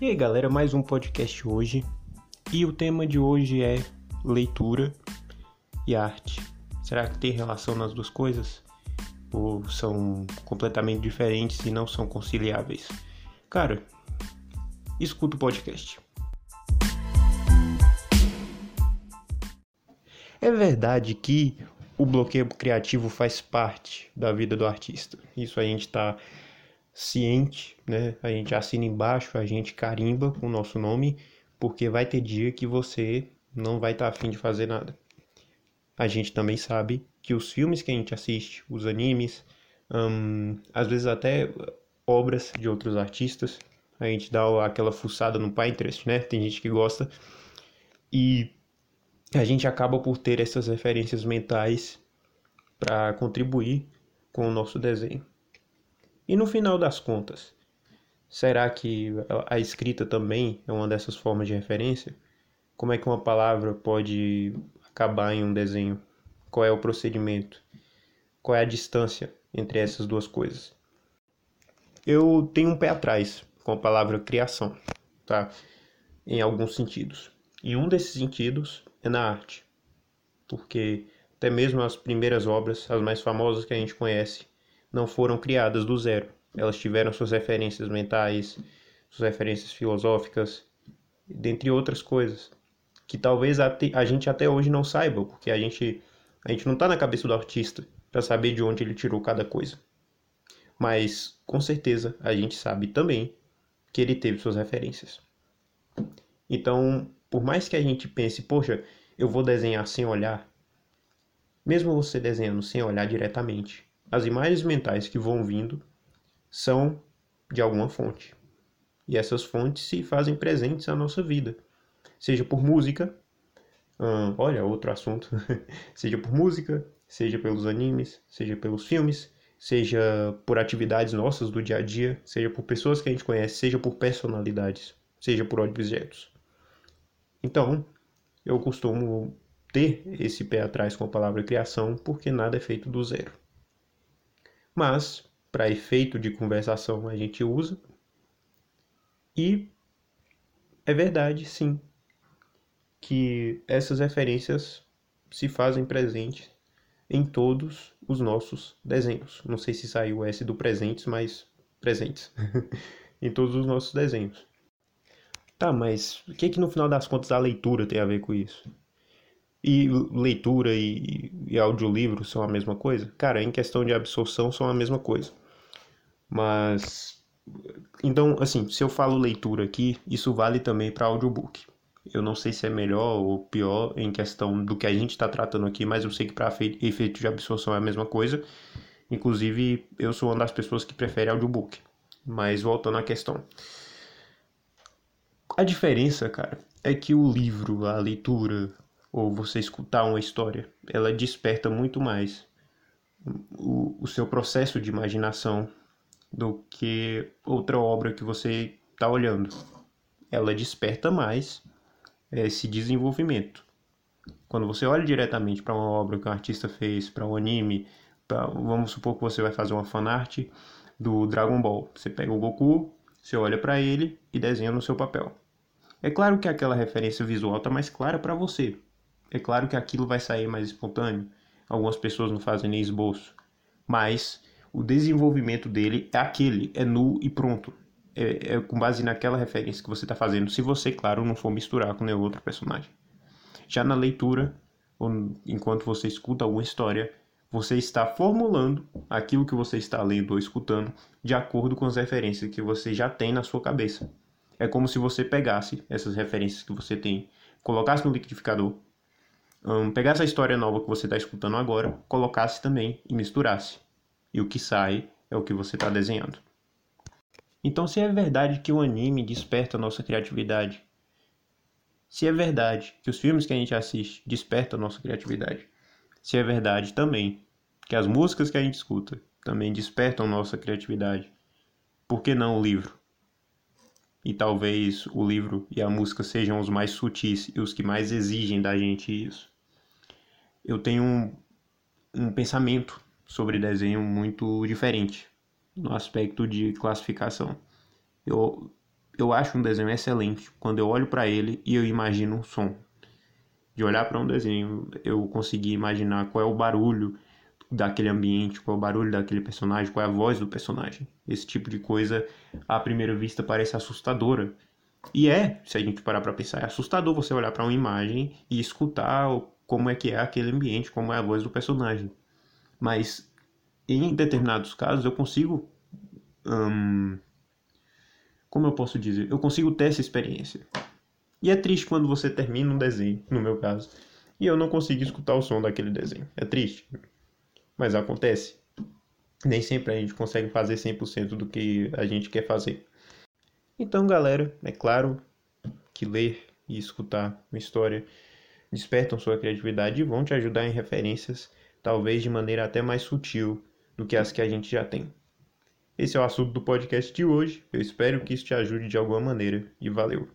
E aí galera, mais um podcast hoje. E o tema de hoje é leitura e arte. Será que tem relação nas duas coisas? Ou são completamente diferentes e não são conciliáveis? Cara, escuta o podcast. É verdade que o bloqueio criativo faz parte da vida do artista. Isso a gente está ciente, né? A gente assina embaixo, a gente carimba com o nosso nome, porque vai ter dia que você não vai estar tá afim de fazer nada. A gente também sabe que os filmes que a gente assiste, os animes, hum, às vezes até obras de outros artistas, a gente dá aquela fuçada no Pinterest, né? Tem gente que gosta. E a gente acaba por ter essas referências mentais para contribuir com o nosso desenho. E no final das contas, será que a escrita também é uma dessas formas de referência? Como é que uma palavra pode acabar em um desenho? Qual é o procedimento? Qual é a distância entre essas duas coisas? Eu tenho um pé atrás com a palavra criação, tá? Em alguns sentidos. E um desses sentidos é na arte. Porque até mesmo as primeiras obras, as mais famosas que a gente conhece, não foram criadas do zero. Elas tiveram suas referências mentais, suas referências filosóficas, dentre outras coisas, que talvez a, gente até hoje não saiba, porque a gente, a gente não está na cabeça do artista para saber de onde ele tirou cada coisa. Mas, com certeza, a gente sabe também que ele teve suas referências. Então, por mais que a gente pense, poxa, eu vou desenhar sem olhar, mesmo você desenhando sem olhar diretamente, as imagens mentais que vão vindo são de alguma fonte. E essas fontes se fazem presentes na nossa vida, seja por música, hum, olha, outro assunto, seja por música, seja pelos animes, seja pelos filmes, seja por atividades nossas do dia a dia, seja por pessoas que a gente conhece, seja por personalidades, seja por objetos. Então, eu costumo ter esse pé atrás com a palavra criação, porque nada é feito do zero mas para efeito de conversação a gente usa. E é verdade, sim, que essas referências se fazem presentes em todos os nossos desenhos. Não sei se saiu S do presentes, mas presentes. em todos os nossos desenhos. Tá, mas o que que no final das contas a leitura tem a ver com isso? E leitura e, e audiolivro são a mesma coisa? Cara, em questão de absorção são a mesma coisa. Mas. Então, assim, se eu falo leitura aqui, isso vale também para audiobook. Eu não sei se é melhor ou pior em questão do que a gente está tratando aqui, mas eu sei que para efeito de absorção é a mesma coisa. Inclusive, eu sou uma das pessoas que prefere audiobook. Mas voltando à questão. A diferença, cara, é que o livro, a leitura, ou você escutar uma história, ela desperta muito mais o, o seu processo de imaginação do que outra obra que você está olhando. Ela desperta mais esse desenvolvimento. Quando você olha diretamente para uma obra que um artista fez, para um anime, pra, vamos supor que você vai fazer uma fanart do Dragon Ball. Você pega o Goku, você olha para ele e desenha no seu papel. É claro que aquela referência visual está mais clara para você, é claro que aquilo vai sair mais espontâneo. Algumas pessoas não fazem nem esboço. Mas o desenvolvimento dele é aquele, é nu e pronto. É, é com base naquela referência que você está fazendo, se você, claro, não for misturar com nenhum outro personagem. Já na leitura, ou enquanto você escuta alguma história, você está formulando aquilo que você está lendo ou escutando de acordo com as referências que você já tem na sua cabeça. É como se você pegasse essas referências que você tem, colocasse no liquidificador um, pegasse a história nova que você está escutando agora, colocasse também e misturasse. E o que sai é o que você está desenhando. Então, se é verdade que o anime desperta a nossa criatividade, se é verdade que os filmes que a gente assiste despertam a nossa criatividade, se é verdade também que as músicas que a gente escuta também despertam a nossa criatividade, por que não o livro? E talvez o livro e a música sejam os mais sutis e os que mais exigem da gente isso. Eu tenho um, um pensamento sobre desenho muito diferente no aspecto de classificação. Eu, eu acho um desenho excelente quando eu olho para ele e eu imagino um som. De olhar para um desenho, eu conseguir imaginar qual é o barulho daquele ambiente, qual é o barulho daquele personagem, qual é a voz do personagem. Esse tipo de coisa, à primeira vista, parece assustadora. E é, se a gente parar para pensar, é assustador você olhar para uma imagem e escutar como é que é aquele ambiente, como é a voz do personagem. Mas em determinados casos eu consigo hum, como eu posso dizer, eu consigo ter essa experiência. E é triste quando você termina um desenho, no meu caso, e eu não consigo escutar o som daquele desenho. É triste, mas acontece. Nem sempre a gente consegue fazer 100% do que a gente quer fazer. Então, galera, é claro que ler e escutar uma história despertam sua criatividade e vão te ajudar em referências, talvez de maneira até mais sutil do que as que a gente já tem. Esse é o assunto do podcast de hoje. Eu espero que isso te ajude de alguma maneira e valeu.